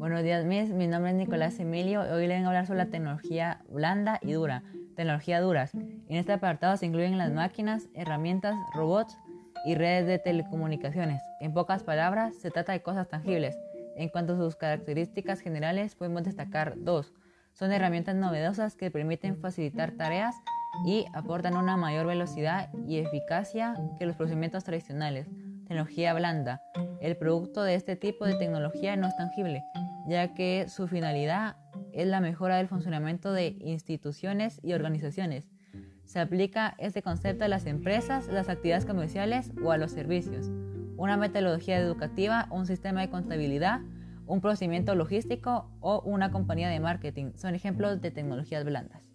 Buenos días, Miss. Mi nombre es Nicolás Emilio y hoy le vengo a hablar sobre la tecnología blanda y dura. Tecnología duras. En este apartado se incluyen las máquinas, herramientas, robots y redes de telecomunicaciones. En pocas palabras, se trata de cosas tangibles. En cuanto a sus características generales, podemos destacar dos. Son herramientas novedosas que permiten facilitar tareas y aportan una mayor velocidad y eficacia que los procedimientos tradicionales. Tecnología blanda. El producto de este tipo de tecnología no es tangible, ya que su finalidad es la mejora del funcionamiento de instituciones y organizaciones. Se aplica este concepto a las empresas, las actividades comerciales o a los servicios. Una metodología educativa, un sistema de contabilidad, un procedimiento logístico o una compañía de marketing son ejemplos de tecnologías blandas.